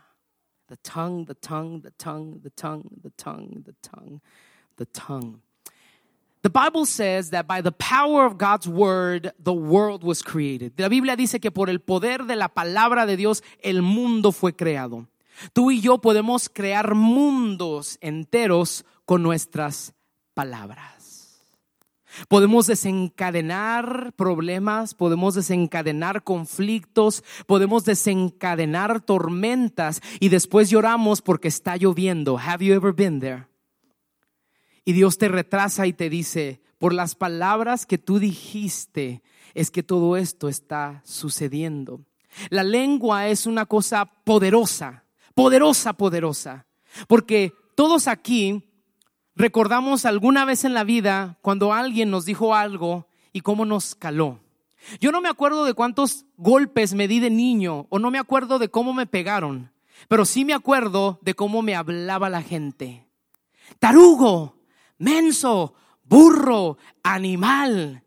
The tongue, the tongue, the tongue, the tongue, the tongue, the tongue, the tongue. The Bible says that by the power of God's word, the world was created. La Biblia dice que por el poder de la palabra de Dios, el mundo fue creado. Tú y yo podemos crear mundos enteros con nuestras palabras. Podemos desencadenar problemas, podemos desencadenar conflictos, podemos desencadenar tormentas y después lloramos porque está lloviendo. Have you ever been there? Y Dios te retrasa y te dice, por las palabras que tú dijiste, es que todo esto está sucediendo. La lengua es una cosa poderosa poderosa, poderosa. Porque todos aquí recordamos alguna vez en la vida cuando alguien nos dijo algo y cómo nos caló. Yo no me acuerdo de cuántos golpes me di de niño o no me acuerdo de cómo me pegaron, pero sí me acuerdo de cómo me hablaba la gente. Tarugo, menso, burro, animal.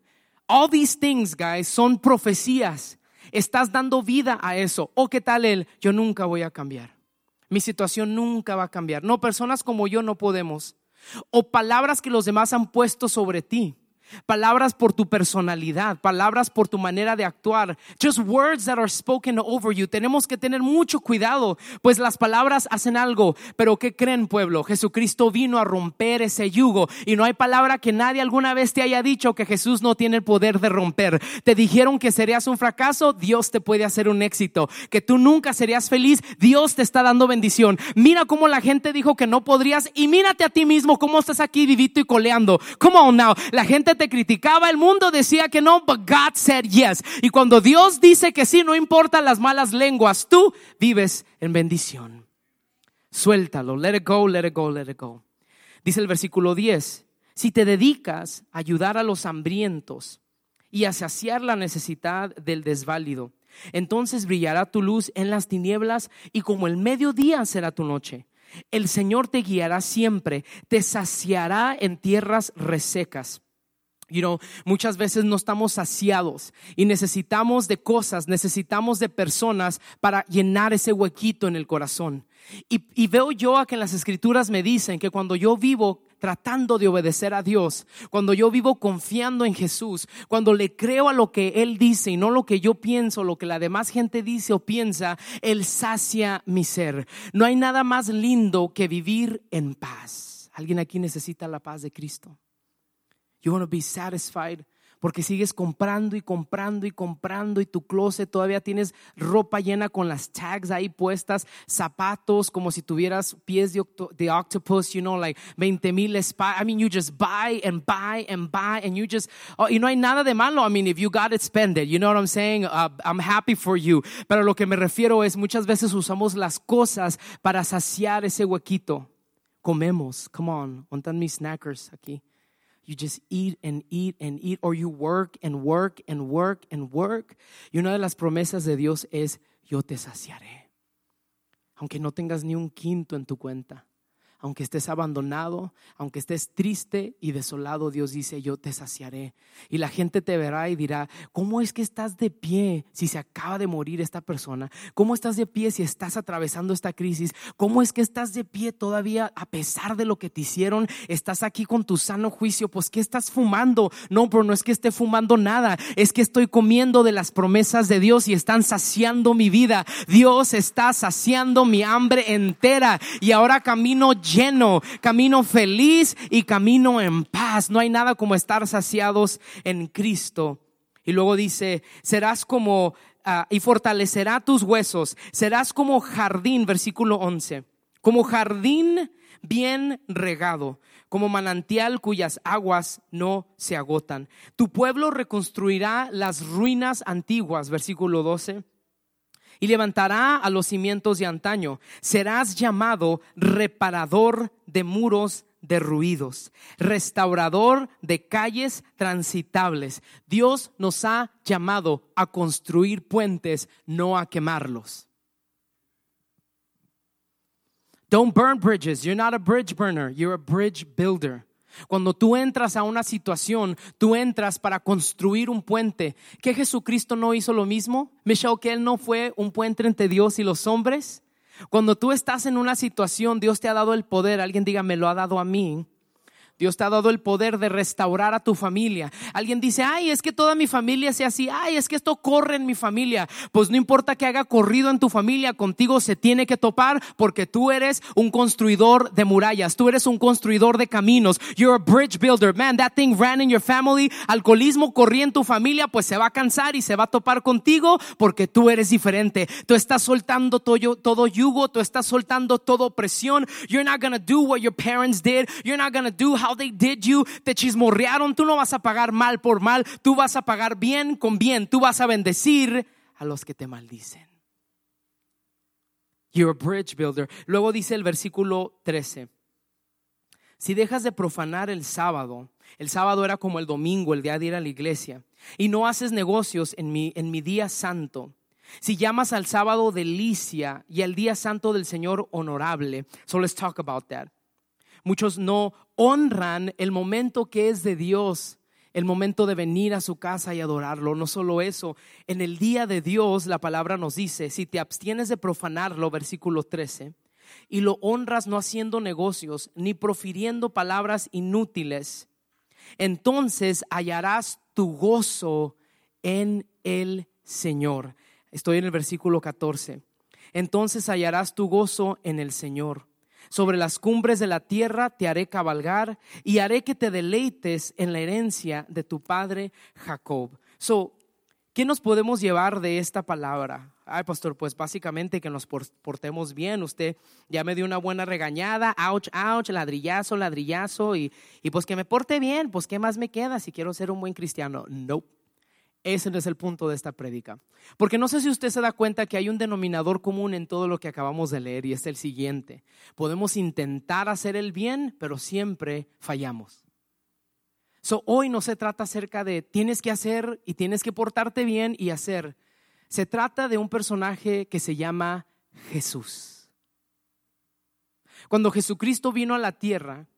All these things, guys, son profecías. Estás dando vida a eso. ¿O qué tal él? Yo nunca voy a cambiar. Mi situación nunca va a cambiar. No, personas como yo no podemos. O palabras que los demás han puesto sobre ti palabras por tu personalidad, palabras por tu manera de actuar, just words that are spoken over you. Tenemos que tener mucho cuidado, pues las palabras hacen algo, pero ¿qué creen pueblo? Jesucristo vino a romper ese yugo y no hay palabra que nadie alguna vez te haya dicho que Jesús no tiene el poder de romper. Te dijeron que serías un fracaso, Dios te puede hacer un éxito, que tú nunca serías feliz, Dios te está dando bendición. Mira cómo la gente dijo que no podrías y mírate a ti mismo cómo estás aquí vivito y coleando. Come on now, la gente te criticaba, el mundo decía que no, but God said yes. Y cuando Dios dice que sí, no importa las malas lenguas, tú vives en bendición. Suéltalo, let it go, let it go, let it go. Dice el versículo 10, si te dedicas a ayudar a los hambrientos y a saciar la necesidad del desválido, entonces brillará tu luz en las tinieblas y como el mediodía será tu noche. El Señor te guiará siempre, te saciará en tierras resecas You know, muchas veces no estamos saciados y necesitamos de cosas, necesitamos de personas para llenar ese huequito en el corazón. Y, y, veo yo a que en las escrituras me dicen que cuando yo vivo tratando de obedecer a Dios, cuando yo vivo confiando en Jesús, cuando le creo a lo que Él dice y no lo que yo pienso, lo que la demás gente dice o piensa, Él sacia mi ser. No hay nada más lindo que vivir en paz. ¿Alguien aquí necesita la paz de Cristo? You want to be satisfied porque sigues comprando y comprando y comprando y tu closet todavía tienes ropa llena con las tags ahí puestas, zapatos como si tuvieras pies de, octopus, you know, like 20 mil I mean, you just buy and buy and buy and you just, oh, y no hay nada de malo. I mean, if you got it, spend it. You know what I'm saying? Uh, I'm happy for you. Pero lo que me refiero es muchas veces usamos las cosas para saciar ese huequito. Comemos, come on, montan mis snackers aquí. You just eat and eat and eat, or you work and work and work and work. Y una de las promesas de Dios es, yo te saciaré. Aunque no tengas ni un quinto en tu cuenta aunque estés abandonado, aunque estés triste y desolado, Dios dice, yo te saciaré. Y la gente te verá y dirá, ¿cómo es que estás de pie si se acaba de morir esta persona? ¿Cómo estás de pie si estás atravesando esta crisis? ¿Cómo es que estás de pie todavía a pesar de lo que te hicieron? Estás aquí con tu sano juicio, pues ¿qué estás fumando? No, pero no es que esté fumando nada, es que estoy comiendo de las promesas de Dios y están saciando mi vida. Dios está saciando mi hambre entera y ahora camino lleno, camino feliz y camino en paz. No hay nada como estar saciados en Cristo. Y luego dice, serás como, ah, y fortalecerá tus huesos, serás como jardín, versículo 11 como jardín bien regado, como manantial cuyas aguas no se agotan. Tu pueblo reconstruirá las ruinas antiguas, versículo 12 y levantará a los cimientos de antaño. Serás llamado reparador de muros derruidos, restaurador de calles transitables. Dios nos ha llamado a construir puentes, no a quemarlos. Don't burn bridges. You're not a bridge burner, you're a bridge builder. Cuando tú entras a una situación, tú entras para construir un puente. ¿Que Jesucristo no hizo lo mismo? Michelle, que Él no fue un puente entre Dios y los hombres. Cuando tú estás en una situación, Dios te ha dado el poder. Alguien diga, me lo ha dado a mí Dios te ha dado el poder de restaurar a tu familia. Alguien dice, ay, es que toda mi familia sea así, ay, es que esto corre en mi familia. Pues no importa que haga corrido en tu familia, contigo se tiene que topar porque tú eres un construidor de murallas, tú eres un construidor de caminos. You're a bridge builder. Man, that thing ran in your family. Alcoholismo corría en tu familia, pues se va a cansar y se va a topar contigo porque tú eres diferente. Tú estás soltando todo, todo yugo, tú estás soltando toda opresión. You're not gonna do what your parents did. You're not gonna do how they did you, te chismorrearon, tú no vas a pagar mal por mal, tú vas a pagar bien con bien, tú vas a bendecir a los que te maldicen. You're a bridge builder. Luego dice el versículo 13. Si dejas de profanar el sábado, el sábado era como el domingo, el día de ir a la iglesia, y no haces negocios en mi, en mi día santo, si llamas al sábado delicia y al día santo del Señor honorable, so let's talk about that. Muchos no honran el momento que es de Dios, el momento de venir a su casa y adorarlo. No solo eso, en el día de Dios la palabra nos dice, si te abstienes de profanarlo, versículo 13, y lo honras no haciendo negocios ni profiriendo palabras inútiles, entonces hallarás tu gozo en el Señor. Estoy en el versículo 14. Entonces hallarás tu gozo en el Señor. Sobre las cumbres de la tierra te haré cabalgar y haré que te deleites en la herencia de tu padre Jacob. So, ¿qué nos podemos llevar de esta palabra? Ay, pastor, pues básicamente que nos portemos bien. Usted ya me dio una buena regañada, ouch, ouch, ladrillazo, ladrillazo, y, y pues que me porte bien, pues ¿qué más me queda si quiero ser un buen cristiano? No. Ese no es el punto de esta prédica. Porque no sé si usted se da cuenta que hay un denominador común en todo lo que acabamos de leer y es el siguiente. Podemos intentar hacer el bien, pero siempre fallamos. So, hoy no se trata acerca de tienes que hacer y tienes que portarte bien y hacer. Se trata de un personaje que se llama Jesús. Cuando Jesucristo vino a la tierra,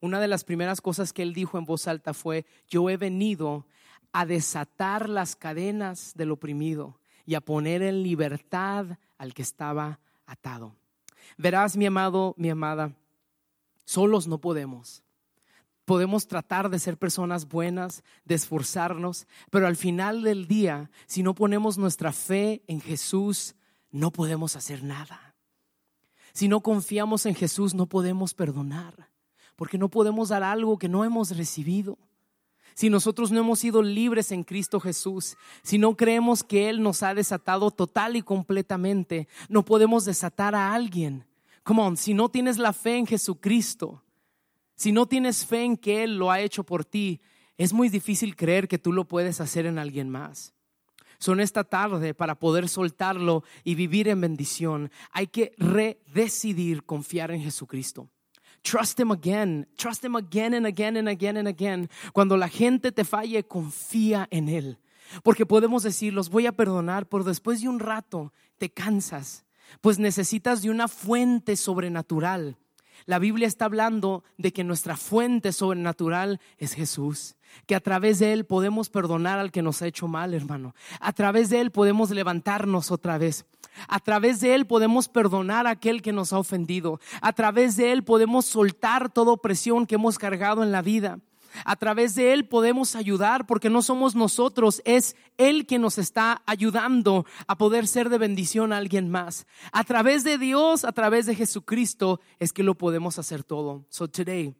una de las primeras cosas que él dijo en voz alta fue, yo he venido a desatar las cadenas del oprimido y a poner en libertad al que estaba atado. Verás, mi amado, mi amada, solos no podemos. Podemos tratar de ser personas buenas, de esforzarnos, pero al final del día, si no ponemos nuestra fe en Jesús, no podemos hacer nada. Si no confiamos en Jesús, no podemos perdonar, porque no podemos dar algo que no hemos recibido si nosotros no hemos sido libres en Cristo Jesús, si no creemos que Él nos ha desatado total y completamente, no podemos desatar a alguien. Come on, si no tienes la fe en Jesucristo, si no tienes fe en que Él lo ha hecho por ti, es muy difícil creer que tú lo puedes hacer en alguien más. Son esta tarde para poder soltarlo y vivir en bendición. Hay que redecidir confiar en Jesucristo. Trust him again. Trust him again and again and again and again. Cuando la gente te falle, confía en él. Porque podemos decir, los voy a perdonar, pero después de un rato te cansas, pues necesitas de una fuente sobrenatural. La Biblia está hablando de que nuestra fuente sobrenatural es Jesús, que a través de Él podemos perdonar al que nos ha hecho mal, hermano. A través de Él podemos levantarnos otra vez. A través de Él podemos perdonar a aquel que nos ha ofendido. A través de Él podemos soltar toda opresión que hemos cargado en la vida. A través de Él podemos ayudar porque no somos nosotros, es Él quien nos está ayudando a poder ser de bendición a alguien más. A través de Dios, a través de Jesucristo, es que lo podemos hacer todo. So today,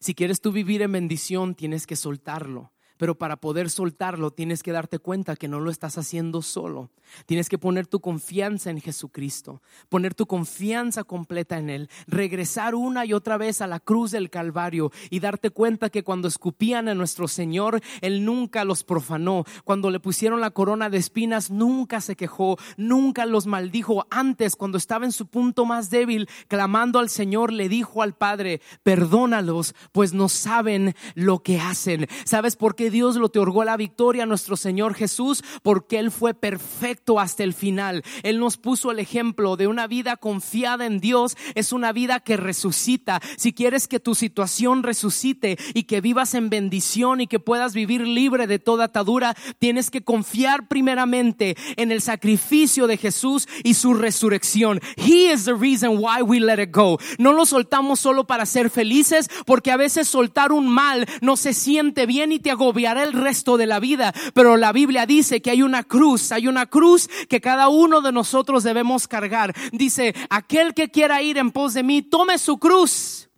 si quieres tú vivir en bendición, tienes que soltarlo. Pero para poder soltarlo tienes que darte cuenta que no lo estás haciendo solo. Tienes que poner tu confianza en Jesucristo, poner tu confianza completa en Él, regresar una y otra vez a la cruz del Calvario y darte cuenta que cuando escupían a nuestro Señor, Él nunca los profanó. Cuando le pusieron la corona de espinas, nunca se quejó, nunca los maldijo. Antes, cuando estaba en su punto más débil, clamando al Señor, le dijo al Padre, perdónalos, pues no saben lo que hacen. ¿Sabes por qué? Dios lo otorgó la victoria a nuestro Señor Jesús porque Él fue perfecto hasta el final. Él nos puso el ejemplo de una vida confiada en Dios. Es una vida que resucita. Si quieres que tu situación resucite y que vivas en bendición y que puedas vivir libre de toda atadura, tienes que confiar primeramente en el sacrificio de Jesús y su resurrección. He is the reason why we let it go. No lo soltamos solo para ser felices, porque a veces soltar un mal no se siente bien y te agobia el resto de la vida. Pero la Biblia dice que hay una cruz, hay una cruz que cada uno de nosotros debemos cargar. Dice, aquel que quiera ir en pos de mí, tome su cruz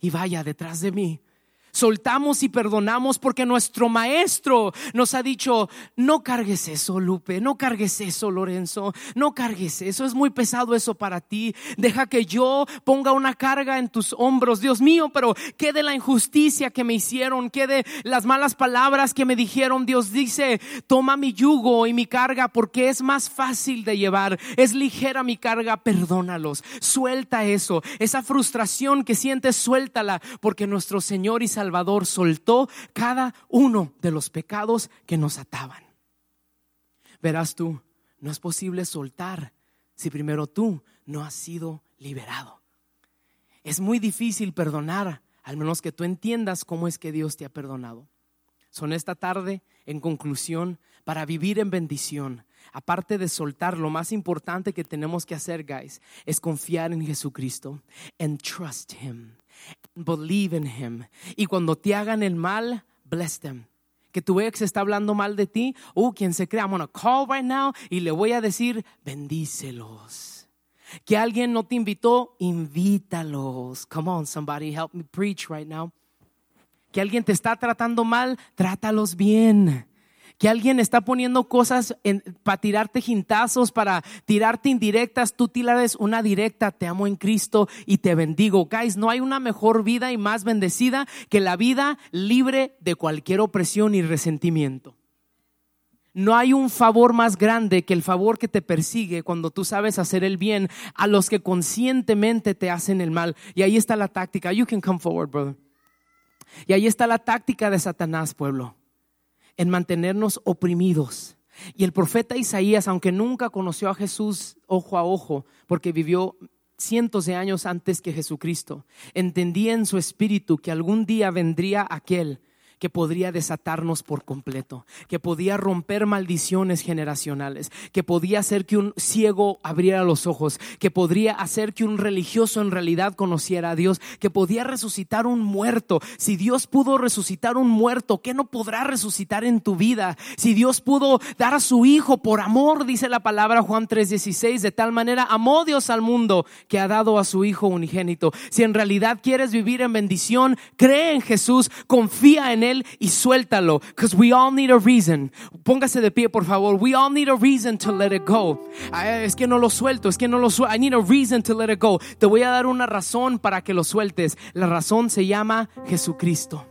y vaya detrás de mí soltamos y perdonamos porque nuestro maestro nos ha dicho, no cargues eso, Lupe, no cargues eso, Lorenzo, no cargues eso, es muy pesado eso para ti, deja que yo ponga una carga en tus hombros, Dios mío, pero qué de la injusticia que me hicieron, qué de las malas palabras que me dijeron, Dios dice, toma mi yugo y mi carga porque es más fácil de llevar, es ligera mi carga, perdónalos, suelta eso, esa frustración que sientes, suéltala, porque nuestro Señor y Salvador Salvador soltó cada uno de los pecados que nos ataban. Verás tú, no es posible soltar si primero tú no has sido liberado. Es muy difícil perdonar, al menos que tú entiendas cómo es que Dios te ha perdonado. Son esta tarde, en conclusión, para vivir en bendición, aparte de soltar, lo más importante que tenemos que hacer, guys, es confiar en Jesucristo and trust Him. Believe in him. Y cuando te hagan el mal, bless them. Que tu ex está hablando mal de ti, uh, quien se crea, I'm gonna call right now y le voy a decir, bendícelos. Que alguien no te invitó, invítalos. Come on, somebody, help me preach right now. Que alguien te está tratando mal, trátalos bien que alguien está poniendo cosas para tirarte jintazos, para tirarte indirectas, tú tires una directa, te amo en Cristo y te bendigo. Guys, no hay una mejor vida y más bendecida que la vida libre de cualquier opresión y resentimiento. No hay un favor más grande que el favor que te persigue cuando tú sabes hacer el bien a los que conscientemente te hacen el mal. Y ahí está la táctica. You can come forward, brother. Y ahí está la táctica de Satanás, pueblo en mantenernos oprimidos. Y el profeta Isaías, aunque nunca conoció a Jesús ojo a ojo, porque vivió cientos de años antes que Jesucristo, entendía en su espíritu que algún día vendría aquel que podría desatarnos por completo, que podía romper maldiciones generacionales, que podía hacer que un ciego abriera los ojos, que podría hacer que un religioso en realidad conociera a Dios, que podía resucitar un muerto. Si Dios pudo resucitar un muerto, ¿qué no podrá resucitar en tu vida? Si Dios pudo dar a su Hijo por amor, dice la palabra Juan 3:16, de tal manera amó Dios al mundo que ha dado a su Hijo unigénito. Si en realidad quieres vivir en bendición, cree en Jesús, confía en y suéltalo. Because we all need a reason. Póngase de pie, por favor. We all need a reason to let it go. Es que no lo suelto, es que no lo suelto. I need a reason to let it go. Te voy a dar una razón para que lo sueltes. La razón se llama Jesucristo.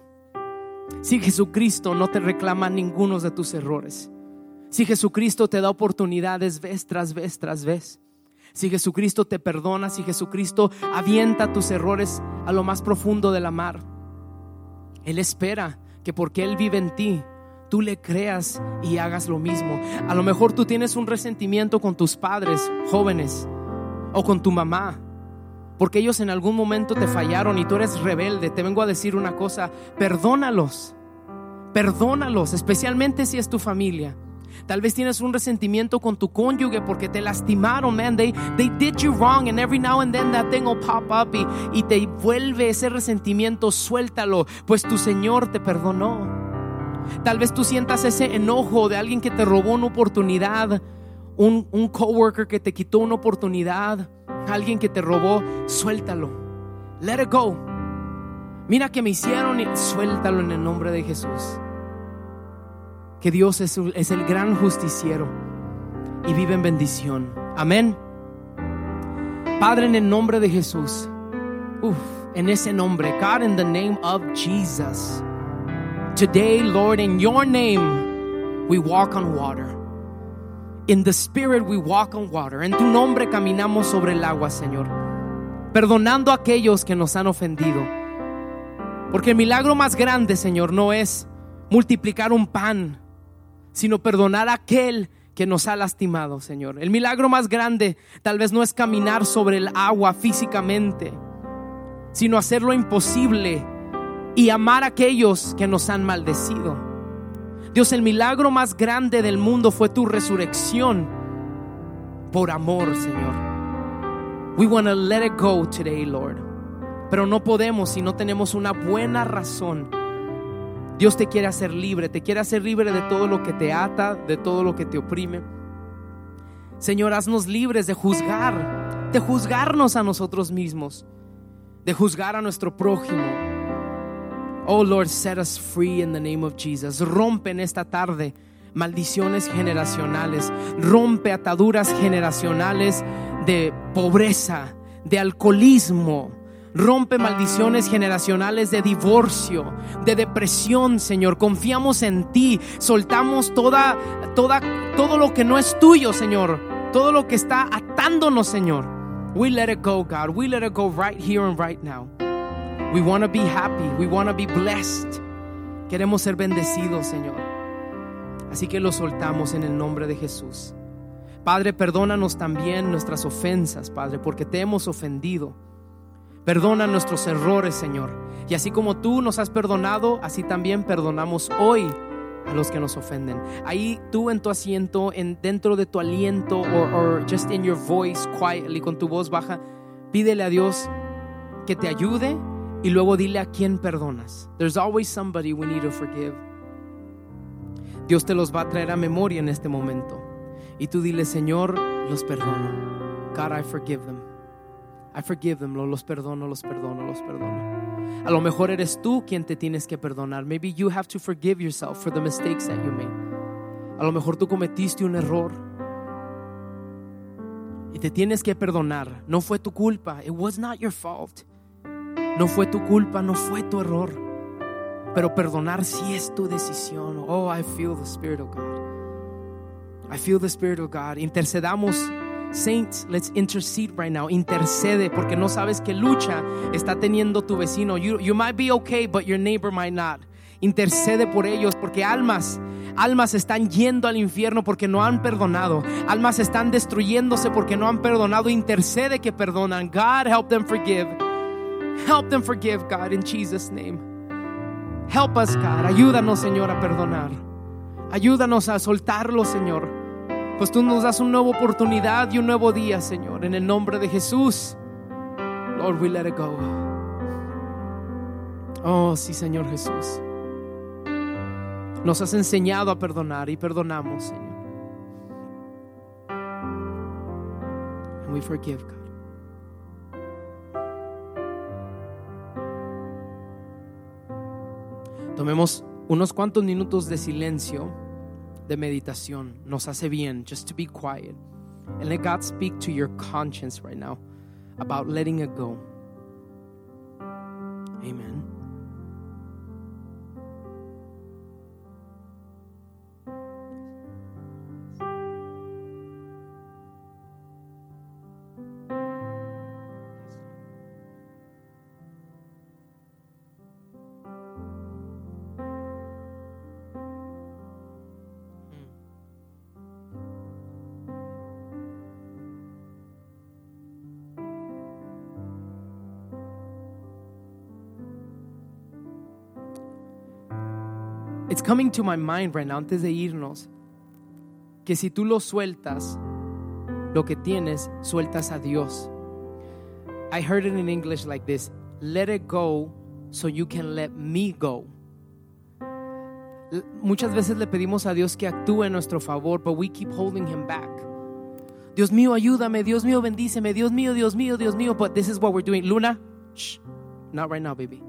Si Jesucristo no te reclama ninguno de tus errores. Si Jesucristo te da oportunidades vez tras vez tras vez. Si Jesucristo te perdona, si Jesucristo avienta tus errores a lo más profundo de la mar él espera que porque Él vive en ti, tú le creas y hagas lo mismo. A lo mejor tú tienes un resentimiento con tus padres jóvenes o con tu mamá, porque ellos en algún momento te fallaron y tú eres rebelde. Te vengo a decir una cosa, perdónalos, perdónalos, especialmente si es tu familia. Tal vez tienes un resentimiento con tu cónyuge porque te lastimaron, man. They, they did you wrong and every now and then that thing will pop up y, y te vuelve ese resentimiento. Suéltalo, pues tu Señor te perdonó. Tal vez tú sientas ese enojo de alguien que te robó una oportunidad, un, un coworker que te quitó una oportunidad, alguien que te robó. Suéltalo. Let it go. Mira que me hicieron y suéltalo en el nombre de Jesús. Que Dios es, el gran justiciero y vive en bendición. Amén. Padre, en el nombre de Jesús. En ese nombre. God, in the name of Jesus. Today, Lord, in your name, we walk on water. In the Spirit, we walk on water. En tu nombre caminamos sobre el agua, Señor. Perdonando a aquellos que nos han ofendido. Porque el milagro más grande, Señor, no es multiplicar un pan, sino perdonar a aquel que nos ha lastimado, Señor. El milagro más grande tal vez no es caminar sobre el agua físicamente, sino hacer lo imposible y amar a aquellos que nos han maldecido. Dios, el milagro más grande del mundo fue tu resurrección por amor, Señor. We want to let it go today, Lord. Pero no podemos si no tenemos una buena razón. Dios te quiere hacer libre, te quiere hacer libre de todo lo que te ata, de todo lo que te oprime. Señor, haznos libres de juzgar, de juzgarnos a nosotros mismos, de juzgar a nuestro prójimo, Oh Lord, set us free in the name of Jesus. Rompe en esta tarde maldiciones generacionales. Rompe ataduras generacionales de pobreza, de alcoholismo. Rompe maldiciones generacionales de divorcio, de depresión, Señor. Confiamos en ti. Soltamos toda, toda, todo lo que no es tuyo, Señor. Todo lo que está atándonos, Señor. We let it go, God. We let it go right here and right now. We want to be happy. We want to be blessed. Queremos ser bendecidos, Señor. Así que lo soltamos en el nombre de Jesús. Padre, perdónanos también nuestras ofensas, Padre, porque te hemos ofendido. Perdona nuestros errores, Señor. Y así como tú nos has perdonado, así también perdonamos hoy a los que nos ofenden. Ahí tú en tu asiento, en, dentro de tu aliento, o just in your voice, quietly, con tu voz baja, pídele a Dios que te ayude y luego dile a quién perdonas. There's always somebody we need to forgive. Dios te los va a traer a memoria en este momento. Y tú dile, Señor, los perdono. God, I forgive them. I forgive them. Los perdono, los perdono, los perdono. A lo mejor eres tú quien te tienes que perdonar. Maybe you have to forgive yourself for the mistakes that you made. A lo mejor tú cometiste un error. Y te tienes que perdonar. No fue tu culpa. It was not your fault. No fue tu culpa, no fue tu error. Pero perdonar sí es tu decisión. Oh, I feel the Spirit of God. I feel the Spirit of God. Intercedamos. Saints, let's intercede right now. Intercede porque no sabes qué lucha está teniendo tu vecino. You, you might be okay, but your neighbor might not. Intercede por ellos porque almas, almas están yendo al infierno porque no han perdonado. Almas están destruyéndose porque no han perdonado. Intercede que perdonan. God help them forgive. Help them forgive, God, in Jesus' name. Help us, God. Ayúdanos, Señor, a perdonar. Ayúdanos a soltarlo, Señor. Pues tú nos das una nueva oportunidad y un nuevo día, Señor. En el nombre de Jesús. Lord, we let it go. Oh, sí, Señor Jesús. Nos has enseñado a perdonar y perdonamos, Señor. And we forgive, God. Tomemos unos cuantos minutos de silencio, de meditación. Nos hace bien just to be quiet. And let God speak to your conscience right now about letting it go. Amen. Coming to my mind right now, antes de irnos, que si tú lo sueltas, lo que tienes, sueltas a Dios. I heard it in English like this let it go so you can let me go. Muchas veces le pedimos a Dios que actúe en nuestro favor, but we keep holding him back. Dios mío, ayúdame, Dios mío, bendíceme, Dios mío, Dios mío, Dios mío, but this is what we're doing. Luna, shh, not right now, baby.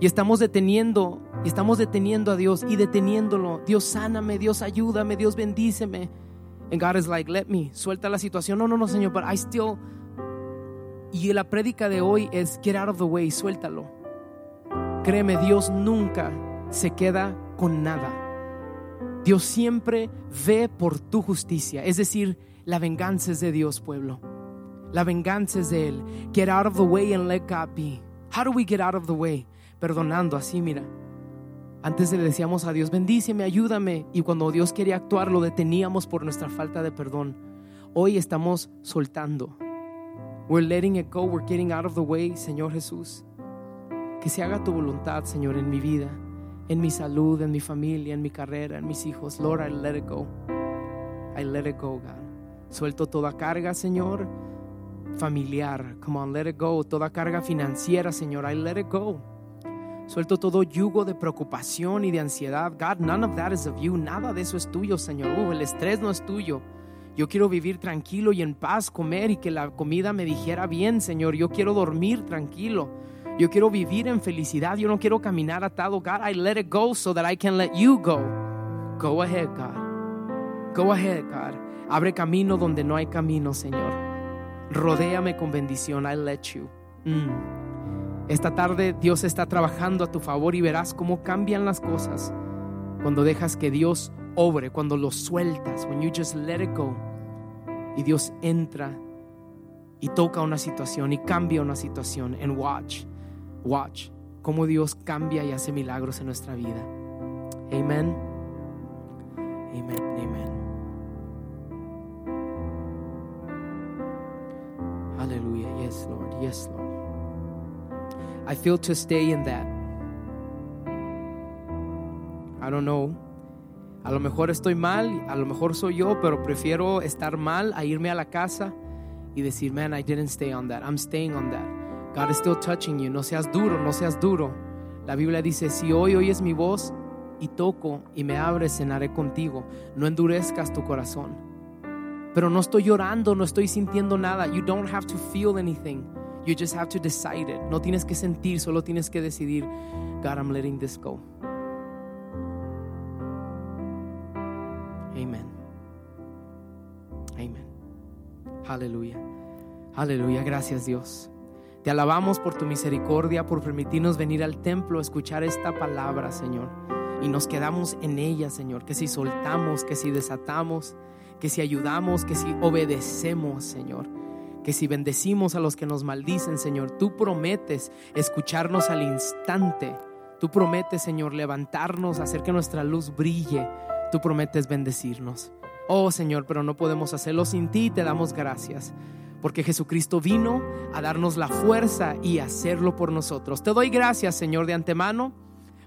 Y estamos deteniendo Y estamos deteniendo a Dios y deteniéndolo. Dios sáname, Dios ayúdame, Dios bendíceme. And God is like, let me, suelta la situación. No, no, no, Señor, but I still. Y la prédica de hoy es get out of the way, suéltalo. Créeme, Dios nunca se queda con nada. Dios siempre ve por tu justicia. Es decir, la venganza es de Dios, pueblo. La venganza es de Él. Get out of the way and let God be. How do we get out of the way? Perdonando así, mira. Antes le decíamos a Dios, bendíceme, ayúdame. Y cuando Dios quería actuar, lo deteníamos por nuestra falta de perdón. Hoy estamos soltando. We're letting it go. We're getting out of the way, Señor Jesús. Que se haga tu voluntad, Señor, en mi vida, en mi salud, en mi familia, en mi carrera, en mis hijos. Lord, I let it go. I let it go, God. Suelto toda carga, Señor, familiar. Come on, let it go. Toda carga financiera, Señor. I let it go. Suelto todo yugo de preocupación y de ansiedad. God, none of that is of you. Nada de eso es tuyo, Señor. Uh, el estrés no es tuyo. Yo quiero vivir tranquilo y en paz, comer y que la comida me dijera bien, Señor. Yo quiero dormir tranquilo. Yo quiero vivir en felicidad. Yo no quiero caminar atado. God, I let it go so that I can let you go. Go ahead, God. Go ahead, God. Abre camino donde no hay camino, Señor. Rodéame con bendición. I let you. Mm. Esta tarde Dios está trabajando a tu favor y verás cómo cambian las cosas cuando dejas que Dios obre, cuando lo sueltas, when you just let it go. Y Dios entra y toca una situación y cambia una situación. And watch, watch cómo Dios cambia y hace milagros en nuestra vida. Amen. Amen. Amen. Hallelujah. Yes, Lord. Yes, Lord. I feel to stay in that. I don't know. A lo mejor estoy mal, a lo mejor soy yo, pero prefiero estar mal a irme a la casa y decir, man, I didn't stay on that. I'm staying on that. God is still touching you. No seas duro, no seas duro. La Biblia dice, si hoy oyes mi voz y toco y me abres, cenaré contigo. No endurezcas tu corazón. Pero no estoy llorando, no estoy sintiendo nada. You don't have to feel anything. You just have to decide it. No tienes que sentir, solo tienes que decidir, God, I'm letting this go. Amen. Amen. Aleluya. Aleluya. Gracias Dios. Te alabamos por tu misericordia, por permitirnos venir al templo a escuchar esta palabra, Señor. Y nos quedamos en ella, Señor. Que si soltamos, que si desatamos, que si ayudamos, que si obedecemos, Señor que si bendecimos a los que nos maldicen, Señor, tú prometes escucharnos al instante. Tú prometes, Señor, levantarnos, hacer que nuestra luz brille. Tú prometes bendecirnos. Oh, Señor, pero no podemos hacerlo sin ti. Te damos gracias. Porque Jesucristo vino a darnos la fuerza y hacerlo por nosotros. Te doy gracias, Señor, de antemano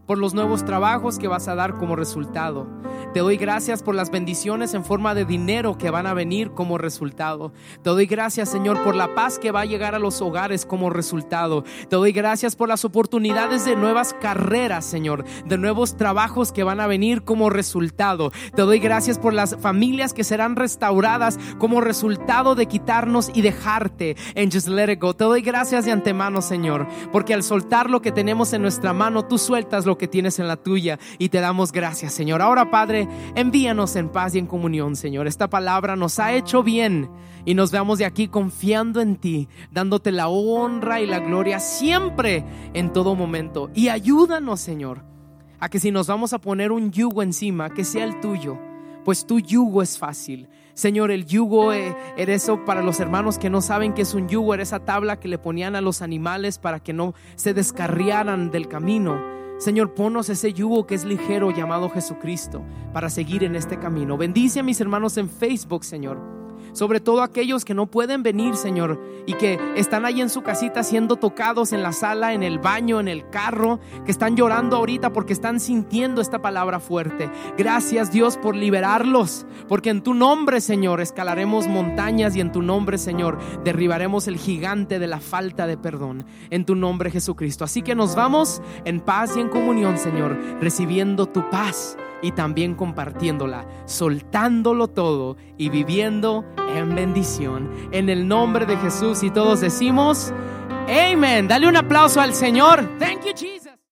por los nuevos trabajos que vas a dar como resultado. Te doy gracias por las bendiciones en forma de dinero que van a venir como resultado. Te doy gracias, Señor, por la paz que va a llegar a los hogares como resultado. Te doy gracias por las oportunidades de nuevas carreras, Señor, de nuevos trabajos que van a venir como resultado. Te doy gracias por las familias que serán restauradas como resultado de quitarnos y dejarte en Just Let It Go. Te doy gracias de antemano, Señor, porque al soltar lo que tenemos en nuestra mano, tú sueltas que tienes en la tuya y te damos gracias, Señor. Ahora, Padre, envíanos en paz y en comunión, Señor. Esta palabra nos ha hecho bien y nos veamos de aquí confiando en ti, dándote la honra y la gloria siempre, en todo momento. Y ayúdanos, Señor, a que si nos vamos a poner un yugo encima, que sea el tuyo, pues tu yugo es fácil. Señor, el yugo eh, era eso para los hermanos que no saben que es un yugo, era esa tabla que le ponían a los animales para que no se descarriaran del camino. Señor, ponos ese yugo que es ligero llamado Jesucristo para seguir en este camino. Bendice a mis hermanos en Facebook, Señor sobre todo aquellos que no pueden venir, Señor, y que están ahí en su casita siendo tocados en la sala, en el baño, en el carro, que están llorando ahorita porque están sintiendo esta palabra fuerte. Gracias Dios por liberarlos, porque en tu nombre, Señor, escalaremos montañas y en tu nombre, Señor, derribaremos el gigante de la falta de perdón, en tu nombre Jesucristo. Así que nos vamos en paz y en comunión, Señor, recibiendo tu paz y también compartiéndola, soltándolo todo y viviendo en bendición. En el nombre de Jesús y todos decimos, Amén. Dale un aplauso al Señor. Thank you, Jesus.